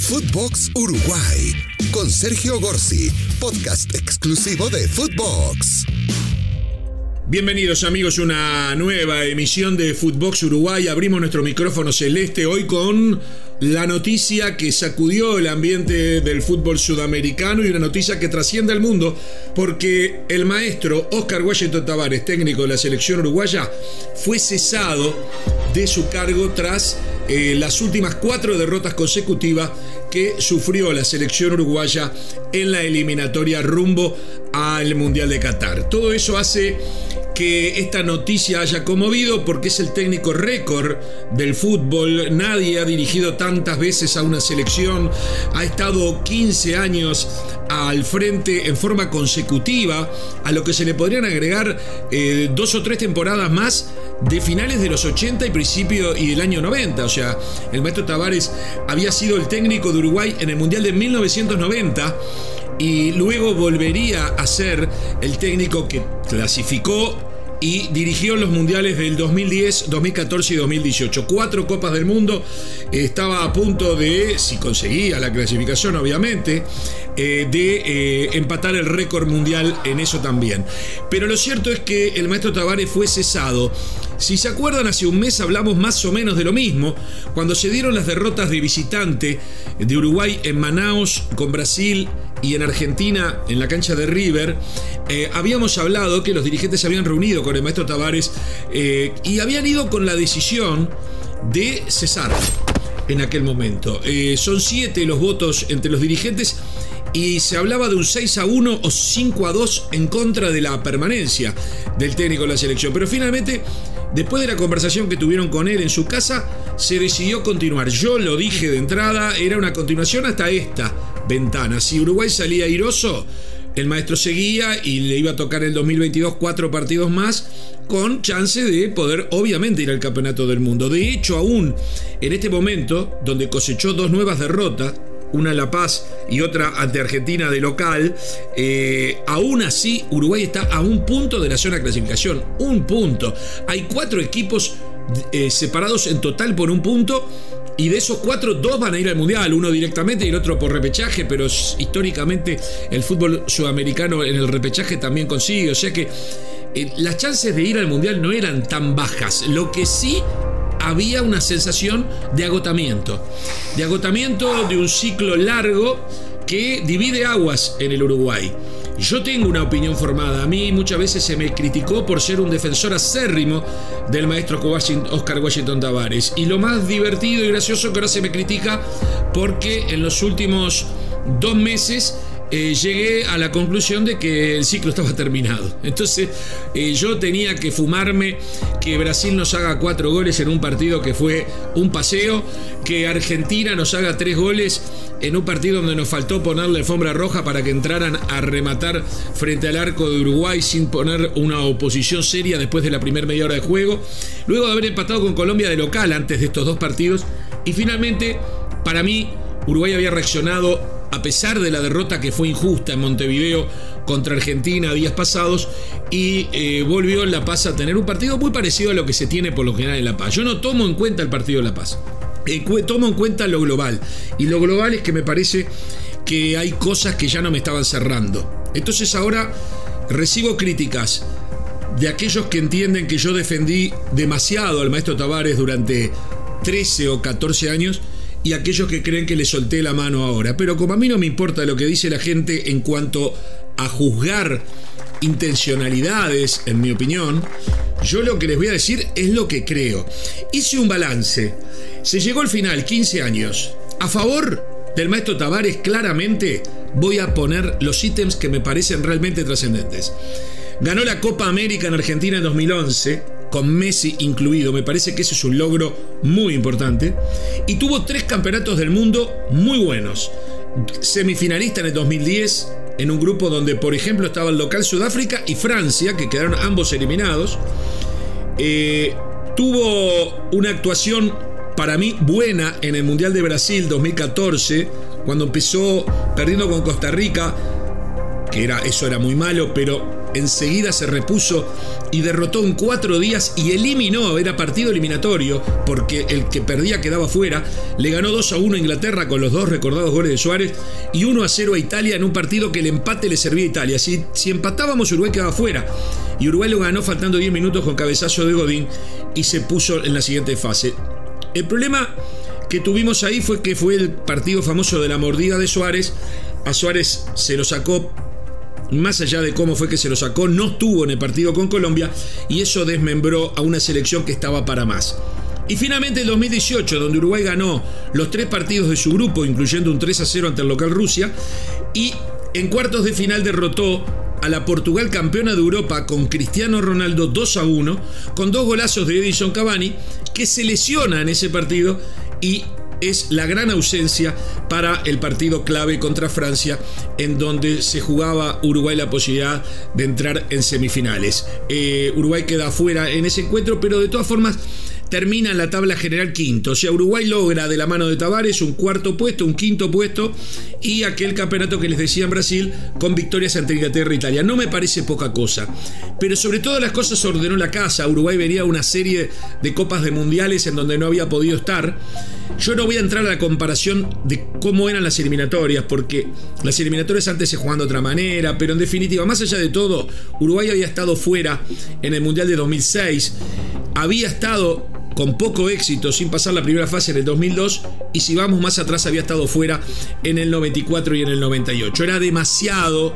Footbox Uruguay con Sergio Gorsi, podcast exclusivo de Footbox. Bienvenidos amigos a una nueva emisión de Footbox Uruguay. Abrimos nuestro micrófono celeste hoy con la noticia que sacudió el ambiente del fútbol sudamericano y una noticia que trasciende al mundo porque el maestro Oscar Washington Tavares, técnico de la selección uruguaya, fue cesado de su cargo tras eh, las últimas cuatro derrotas consecutivas que sufrió la selección uruguaya en la eliminatoria rumbo al Mundial de Qatar. Todo eso hace que esta noticia haya conmovido porque es el técnico récord del fútbol. Nadie ha dirigido tantas veces a una selección. Ha estado 15 años al frente en forma consecutiva, a lo que se le podrían agregar eh, dos o tres temporadas más de finales de los 80 y principio y del año 90. O sea, el maestro Tavares había sido el técnico de Uruguay en el Mundial de 1990 y luego volvería a ser el técnico que clasificó y dirigió los mundiales del 2010, 2014 y 2018. Cuatro Copas del Mundo. Estaba a punto de, si conseguía la clasificación obviamente, eh, de eh, empatar el récord mundial en eso también. Pero lo cierto es que el maestro Tavares fue cesado. Si se acuerdan, hace un mes hablamos más o menos de lo mismo, cuando se dieron las derrotas de visitante de Uruguay en Manaus con Brasil y en Argentina, en la cancha de River, eh, habíamos hablado que los dirigentes se habían reunido con el maestro Tavares eh, y habían ido con la decisión de cesar en aquel momento. Eh, son siete los votos entre los dirigentes y se hablaba de un 6 a 1 o 5 a 2 en contra de la permanencia del técnico de la selección. Pero finalmente, después de la conversación que tuvieron con él en su casa, se decidió continuar. Yo lo dije de entrada, era una continuación hasta esta ventana. Si Uruguay salía airoso, el maestro seguía y le iba a tocar el 2022 cuatro partidos más con chance de poder obviamente ir al campeonato del mundo. De hecho, aún en este momento, donde cosechó dos nuevas derrotas, una en La Paz y otra ante Argentina de local, eh, aún así Uruguay está a un punto de la zona de clasificación, un punto. Hay cuatro equipos eh, separados en total por un punto y de esos cuatro, dos van a ir al Mundial, uno directamente y el otro por repechaje, pero históricamente el fútbol sudamericano en el repechaje también consigue. O sea que eh, las chances de ir al Mundial no eran tan bajas. Lo que sí había una sensación de agotamiento. De agotamiento de un ciclo largo que divide aguas en el Uruguay. Yo tengo una opinión formada. A mí muchas veces se me criticó por ser un defensor acérrimo del maestro Oscar Washington Tavares. Y lo más divertido y gracioso que ahora se me critica porque en los últimos dos meses eh, llegué a la conclusión de que el ciclo estaba terminado. Entonces eh, yo tenía que fumarme que Brasil nos haga cuatro goles en un partido que fue un paseo, que Argentina nos haga tres goles en un partido donde nos faltó ponerle alfombra roja para que entraran a rematar frente al arco de Uruguay sin poner una oposición seria después de la primera media hora de juego, luego de haber empatado con Colombia de local antes de estos dos partidos y finalmente, para mí, Uruguay había reaccionado a pesar de la derrota que fue injusta en Montevideo contra Argentina días pasados y eh, volvió La Paz a tener un partido muy parecido a lo que se tiene por lo general en La Paz. Yo no tomo en cuenta el partido de La Paz, eh, tomo en cuenta lo global y lo global es que me parece que hay cosas que ya no me estaban cerrando. Entonces ahora recibo críticas de aquellos que entienden que yo defendí demasiado al maestro Tavares durante 13 o 14 años y aquellos que creen que le solté la mano ahora. Pero como a mí no me importa lo que dice la gente en cuanto a juzgar intencionalidades, en mi opinión, yo lo que les voy a decir es lo que creo. Hice un balance. Se llegó al final, 15 años. A favor del maestro Tavares, claramente voy a poner los ítems que me parecen realmente trascendentes. Ganó la Copa América en Argentina en 2011 con Messi incluido. Me parece que ese es un logro muy importante. Y tuvo tres campeonatos del mundo muy buenos. Semifinalista en el 2010, en un grupo donde, por ejemplo, estaba el local Sudáfrica y Francia, que quedaron ambos eliminados. Eh, tuvo una actuación para mí buena en el Mundial de Brasil 2014, cuando empezó perdiendo con Costa Rica, que era, eso era muy malo, pero enseguida se repuso y derrotó en cuatro días y eliminó, era partido eliminatorio, porque el que perdía quedaba fuera, le ganó 2 a 1 a Inglaterra con los dos recordados goles de Suárez y 1 a 0 a Italia en un partido que el empate le servía a Italia. Si, si empatábamos, Uruguay quedaba fuera. Y Uruguay lo ganó faltando 10 minutos con cabezazo de Godín y se puso en la siguiente fase. El problema que tuvimos ahí fue que fue el partido famoso de la mordida de Suárez. A Suárez se lo sacó más allá de cómo fue que se lo sacó, no estuvo en el partido con Colombia y eso desmembró a una selección que estaba para más. Y finalmente el 2018, donde Uruguay ganó los tres partidos de su grupo, incluyendo un 3 a 0 ante el local Rusia, y en cuartos de final derrotó a la Portugal campeona de Europa con Cristiano Ronaldo 2 a 1, con dos golazos de Edison Cavani, que se lesiona en ese partido y es la gran ausencia para el partido clave contra Francia, en donde se jugaba Uruguay la posibilidad de entrar en semifinales. Eh, Uruguay queda fuera en ese encuentro, pero de todas formas termina en la tabla general quinto. O sea, Uruguay logra de la mano de Tavares un cuarto puesto, un quinto puesto y aquel campeonato que les decía en Brasil con victorias ante Inglaterra e Italia. No me parece poca cosa. Pero sobre todo las cosas ordenó la casa. Uruguay venía una serie de copas de mundiales en donde no había podido estar. Yo no voy a entrar a la comparación de cómo eran las eliminatorias, porque las eliminatorias antes se jugaban de otra manera, pero en definitiva, más allá de todo, Uruguay había estado fuera en el Mundial de 2006, había estado con poco éxito sin pasar la primera fase en el 2002 y si vamos más atrás había estado fuera en el 94 y en el 98. Era demasiado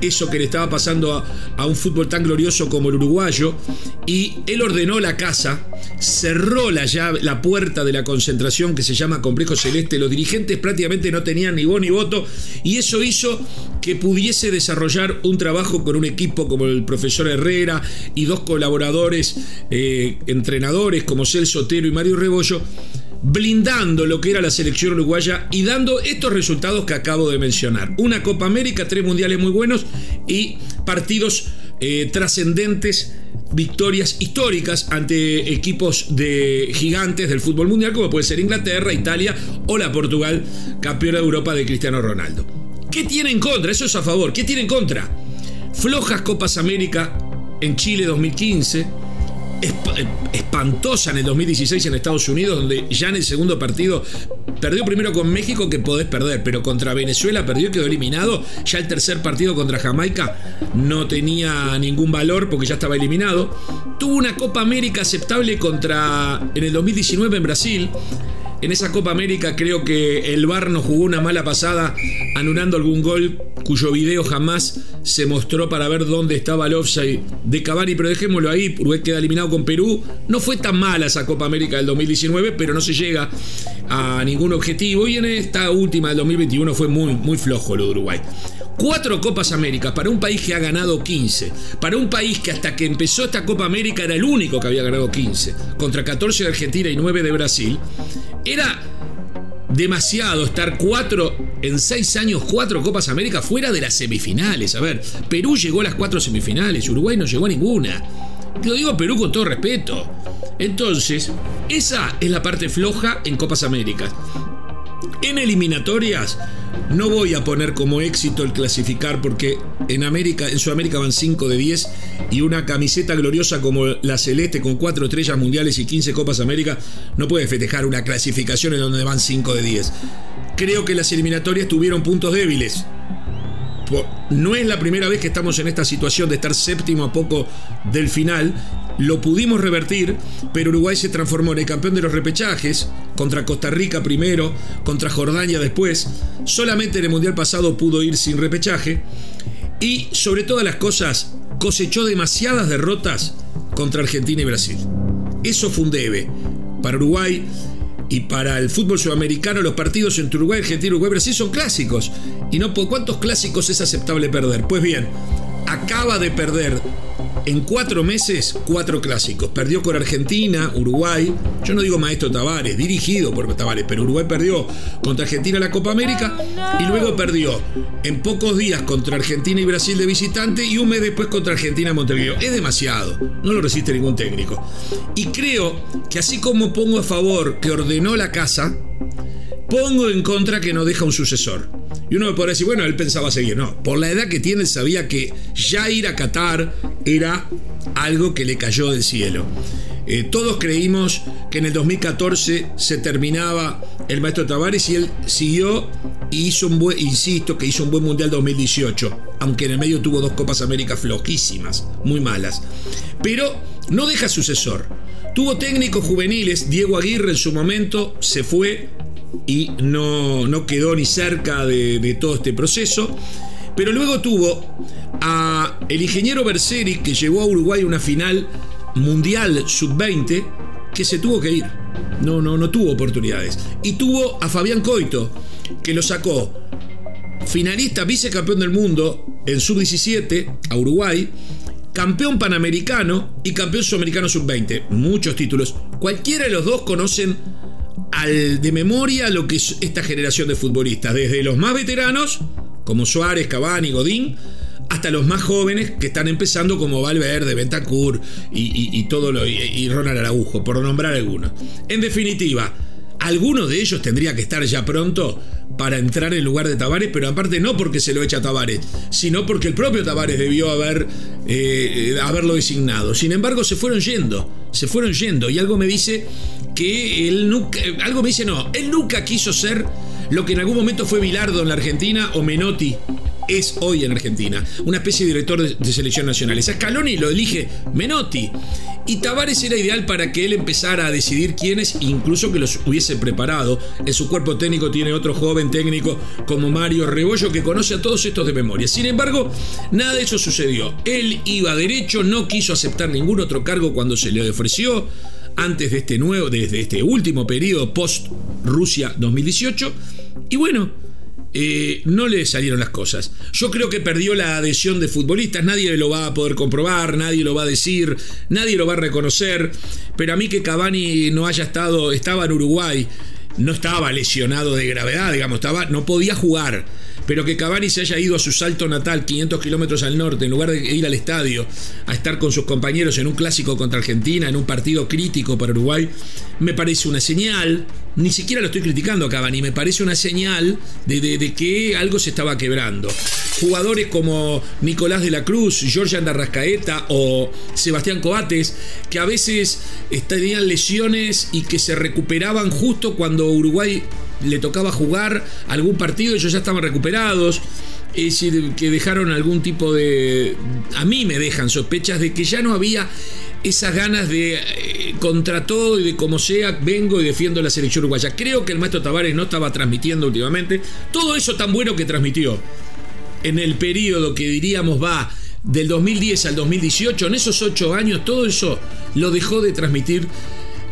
eso que le estaba pasando a, un fútbol tan glorioso como el uruguayo y él ordenó la casa, cerró la, llave, la puerta de la concentración que se llama Complejo Celeste, los dirigentes prácticamente no tenían ni voz ni voto y eso hizo que pudiese desarrollar un trabajo con un equipo como el profesor Herrera y dos colaboradores eh, entrenadores como Celso Otero y Mario Rebollo blindando lo que era la selección uruguaya y dando estos resultados que acabo de mencionar. Una Copa América, tres mundiales muy buenos y partidos eh, trascendentes, victorias históricas ante equipos de gigantes del fútbol mundial como puede ser Inglaterra, Italia o la Portugal, campeona de Europa de Cristiano Ronaldo. ¿Qué tiene en contra? Eso es a favor. ¿Qué tiene en contra? Flojas Copas América en Chile 2015 espantosa en el 2016 en Estados Unidos, donde ya en el segundo partido perdió primero con México que podés perder, pero contra Venezuela perdió y quedó eliminado. Ya el tercer partido contra Jamaica no tenía ningún valor porque ya estaba eliminado. Tuvo una Copa América aceptable contra en el 2019 en Brasil. En esa Copa América creo que el VAR nos jugó una mala pasada anulando algún gol cuyo video jamás se mostró para ver dónde estaba el offside de Cavani, pero dejémoslo ahí, Uruguay queda eliminado con Perú. No fue tan mala esa Copa América del 2019, pero no se llega a ningún objetivo y en esta última del 2021 fue muy, muy flojo lo de Uruguay. Cuatro Copas Américas para un país que ha ganado 15. Para un país que hasta que empezó esta Copa América era el único que había ganado 15. Contra 14 de Argentina y 9 de Brasil. Era demasiado estar cuatro en seis años, cuatro Copas América fuera de las semifinales. A ver, Perú llegó a las cuatro semifinales, Uruguay no llegó a ninguna. Lo digo Perú con todo respeto. Entonces, esa es la parte floja en Copas Américas. En eliminatorias no voy a poner como éxito el clasificar porque en América, en Sudamérica van 5 de 10 y una camiseta gloriosa como la celeste con 4 estrellas mundiales y 15 Copas América no puede festejar una clasificación en donde van 5 de 10. Creo que las eliminatorias tuvieron puntos débiles. No es la primera vez que estamos en esta situación de estar séptimo a poco del final lo pudimos revertir, pero Uruguay se transformó en el campeón de los repechajes, contra Costa Rica primero, contra Jordania después, solamente en el Mundial pasado pudo ir sin repechaje, y sobre todas las cosas cosechó demasiadas derrotas contra Argentina y Brasil. Eso fue un debe. Para Uruguay y para el fútbol sudamericano los partidos entre Uruguay, Argentina, Uruguay, Brasil son clásicos. ¿Y no cuántos clásicos es aceptable perder? Pues bien, acaba de perder en cuatro meses, cuatro clásicos. Perdió con Argentina, Uruguay. Yo no digo maestro Tavares, dirigido por Tavares, pero Uruguay perdió contra Argentina la Copa América y luego perdió en pocos días contra Argentina y Brasil de visitante y un mes después contra Argentina Montevideo. Es demasiado, no lo resiste ningún técnico. Y creo que así como pongo a favor que ordenó la casa, Pongo en contra que no deja un sucesor. Y uno me podría decir, bueno, él pensaba seguir. No, por la edad que tiene, sabía que ya ir a Qatar era algo que le cayó del cielo. Eh, todos creímos que en el 2014 se terminaba el maestro Tavares y él siguió y hizo un buen, insisto, que hizo un buen Mundial 2018, aunque en el medio tuvo dos Copas América flojísimas, muy malas. Pero no deja sucesor. Tuvo técnicos juveniles, Diego Aguirre en su momento se fue y no, no quedó ni cerca de, todo este proceso. Pero luego tuvo a el ingeniero Berseri que llevó a Uruguay una final mundial sub-20 que se tuvo que ir. No, no, no tuvo oportunidades. Y tuvo a Fabián Coito, que lo sacó finalista, vicecampeón del mundo en sub-17 a Uruguay, campeón panamericano y campeón sudamericano sub-20. Muchos títulos. Cualquiera de los dos conocen al, de memoria lo que es esta generación de futbolistas, desde los más veteranos, como Suárez, Cavani, Godín, hasta los más jóvenes que están empezando como Valverde, Bentancur y, y, todo lo, y, Ronald Araujo, por nombrar algunos. En definitiva, alguno de ellos tendría que estar ya pronto para entrar en lugar de Tavares, pero aparte no porque se lo echa Tavares, sino porque el propio Tavares debió haber, eh, haberlo designado. Sin embargo, se fueron yendo, se fueron yendo, y algo me dice que él nunca, algo me dice no, él nunca quiso ser lo que en algún momento fue Bilardo en la Argentina o Menotti es hoy en Argentina, una especie de director de, selección nacional. Esa Scaloni lo elige Menotti. Y Tavares era ideal para que él empezara a decidir quiénes, incluso que los hubiese preparado. En su cuerpo técnico tiene otro joven técnico como Mario Rebollo que conoce a todos estos de memoria. Sin embargo, nada de eso sucedió. Él iba derecho, no quiso aceptar ningún otro cargo cuando se le ofreció antes de este nuevo, desde este último periodo post Rusia 2018. Y bueno, eh, no le salieron las cosas. Yo creo que perdió la adhesión de futbolistas, nadie lo va a poder comprobar, nadie lo va a decir, nadie lo va a reconocer, pero a mí que Cavani no haya estado, estaba en Uruguay, no estaba lesionado de gravedad, digamos, estaba, no podía jugar pero que Cavani se haya ido a su salto natal 500 kilómetros al norte en lugar de ir al estadio a estar con sus compañeros en un clásico contra Argentina, en un partido crítico para Uruguay, me parece una señal, ni siquiera lo estoy criticando a Cavani, me parece una señal de, que algo se estaba quebrando. Jugadores como Nicolás de la Cruz, Jorge Andarrascaeta o Sebastián Coates, que a veces tenían lesiones y que se recuperaban justo cuando Uruguay le tocaba jugar algún partido, ellos ya estaban recuperados. Es decir, que dejaron algún tipo de... A mí me dejan sospechas de que ya no había esas ganas de eh, contra todo y de como sea, vengo y defiendo la selección uruguaya. Creo que el maestro Tavares no estaba transmitiendo últimamente todo eso tan bueno que transmitió en el periodo que diríamos va del 2010 al 2018, en esos ocho años, todo eso lo dejó de transmitir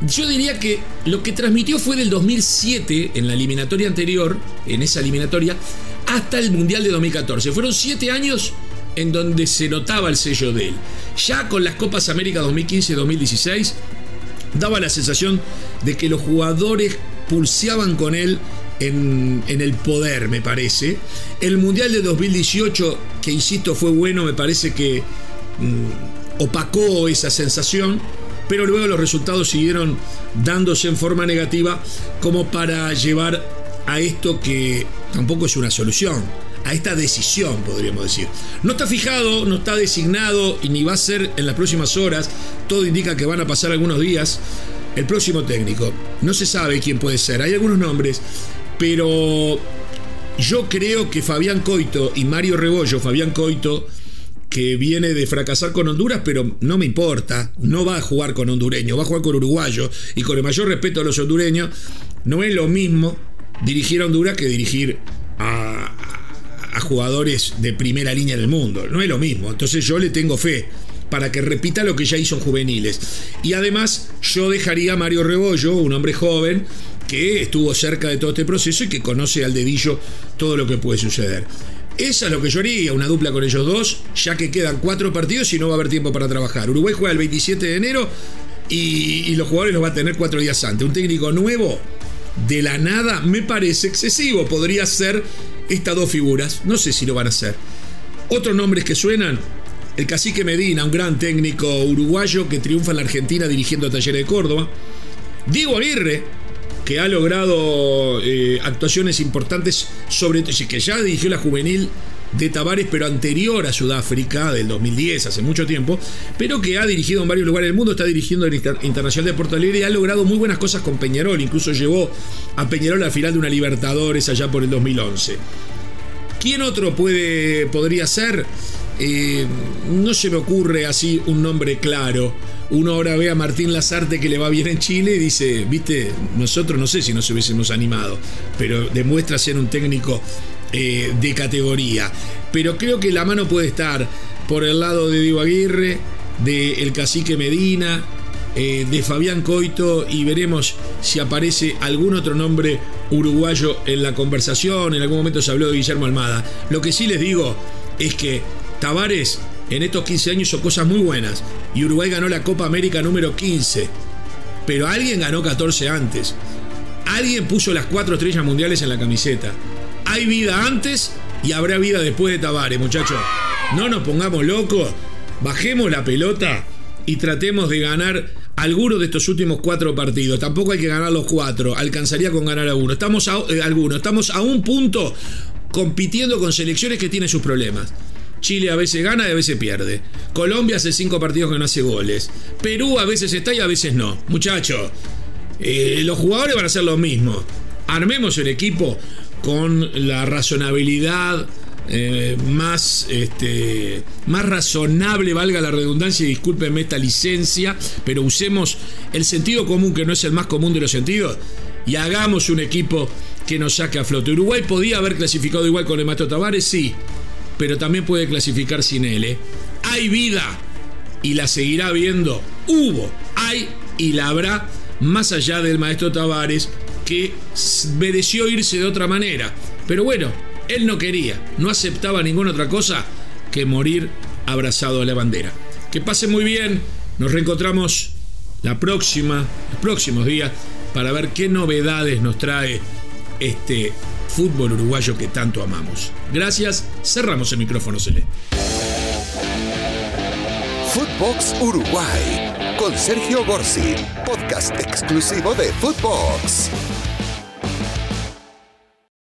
yo diría que lo que transmitió fue del 2007, en la eliminatoria anterior, en esa eliminatoria, hasta el Mundial de 2014. Fueron siete años en donde se notaba el sello de él. Ya con las Copas América 2015 y 2016, daba la sensación de que los jugadores pulseaban con él en, el poder, me parece. El Mundial de 2018, que insisto fue bueno, me parece que mm, opacó esa sensación pero luego los resultados siguieron dándose en forma negativa como para llevar a esto que tampoco es una solución, a esta decisión, podríamos decir. No está fijado, no está designado y ni va a ser en las próximas horas, todo indica que van a pasar algunos días, el próximo técnico. No se sabe quién puede ser, hay algunos nombres, pero yo creo que Fabián Coito y Mario Rebollo, Fabián Coito, que viene de fracasar con Honduras, pero no me importa, no va a jugar con hondureño, va a jugar con uruguayo, y con el mayor respeto a los hondureños, no es lo mismo dirigir a Honduras que dirigir a, a jugadores de primera línea del mundo, no es lo mismo, entonces yo le tengo fe para que repita lo que ya hizo en juveniles. Y además yo dejaría a Mario Rebollo, un hombre joven, que estuvo cerca de todo este proceso y que conoce al dedillo todo lo que puede suceder. Esa es lo que yo haría, una dupla con ellos dos, ya que quedan cuatro partidos y no va a haber tiempo para trabajar. Uruguay juega el 27 de enero y, los jugadores los va a tener cuatro días antes. Un técnico nuevo, de la nada, me parece excesivo. Podría ser estas dos figuras. No sé si lo van a hacer. Otros nombres que suenan. El cacique Medina, un gran técnico uruguayo que triunfa en la Argentina dirigiendo a Talleres de Córdoba. Diego Aguirre, que ha logrado eh, actuaciones importantes, sobre que ya dirigió la juvenil de Tavares, pero anterior a Sudáfrica, del 2010, hace mucho tiempo, pero que ha dirigido en varios lugares del mundo, está dirigiendo el Internacional de Porto Alegre y ha logrado muy buenas cosas con Peñarol, incluso llevó a Peñarol al final de una Libertadores allá por el 2011. ¿Quién otro puede, podría ser? Eh, no se me ocurre así un nombre claro. Uno ahora ve a Martín Lazarte que le va bien en Chile y dice, viste, nosotros no sé si nos hubiésemos animado, pero demuestra ser un técnico eh, de categoría. Pero creo que la mano puede estar por el lado de Diego Aguirre, de el cacique Medina, eh, de Fabián Coito y veremos si aparece algún otro nombre uruguayo en la conversación. En algún momento se habló de Guillermo Almada. Lo que sí les digo es que Tavares en estos 15 años hizo cosas muy buenas y Uruguay ganó la Copa América número 15. Pero alguien ganó 14 antes. Alguien puso las cuatro estrellas mundiales en la camiseta. Hay vida antes y habrá vida después de Tavares, muchachos. No nos pongamos locos. Bajemos la pelota y tratemos de ganar alguno de estos últimos cuatro partidos. Tampoco hay que ganar los cuatro. Alcanzaría con ganar a uno. Estamos a, eh, Estamos a un punto compitiendo con selecciones que tienen sus problemas. Chile a veces gana y a veces pierde. Colombia hace cinco partidos que no hace goles. Perú a veces está y a veces no. Muchachos, eh, los jugadores van a hacer lo mismo. Armemos el equipo con la razonabilidad eh, más, este, más razonable, valga la redundancia, y discúlpenme esta licencia, pero usemos el sentido común, que no es el más común de los sentidos, y hagamos un equipo que nos saque a flote. Uruguay podía haber clasificado igual con el Maestro Tavares, sí, pero también puede clasificar sin él. ¿eh? Hay vida y la seguirá viendo. Hubo, hay y la habrá más allá del Maestro Tavares que mereció irse de otra manera. Pero bueno, él no quería, no aceptaba ninguna otra cosa que morir abrazado a la bandera. Que pase muy bien, nos reencontramos la próxima, los próximos días para ver qué novedades nos trae este fútbol uruguayo que tanto amamos. Gracias, cerramos el micrófono celeste. Footbox Uruguay con Sergio Gorsi, podcast exclusivo de Footbox.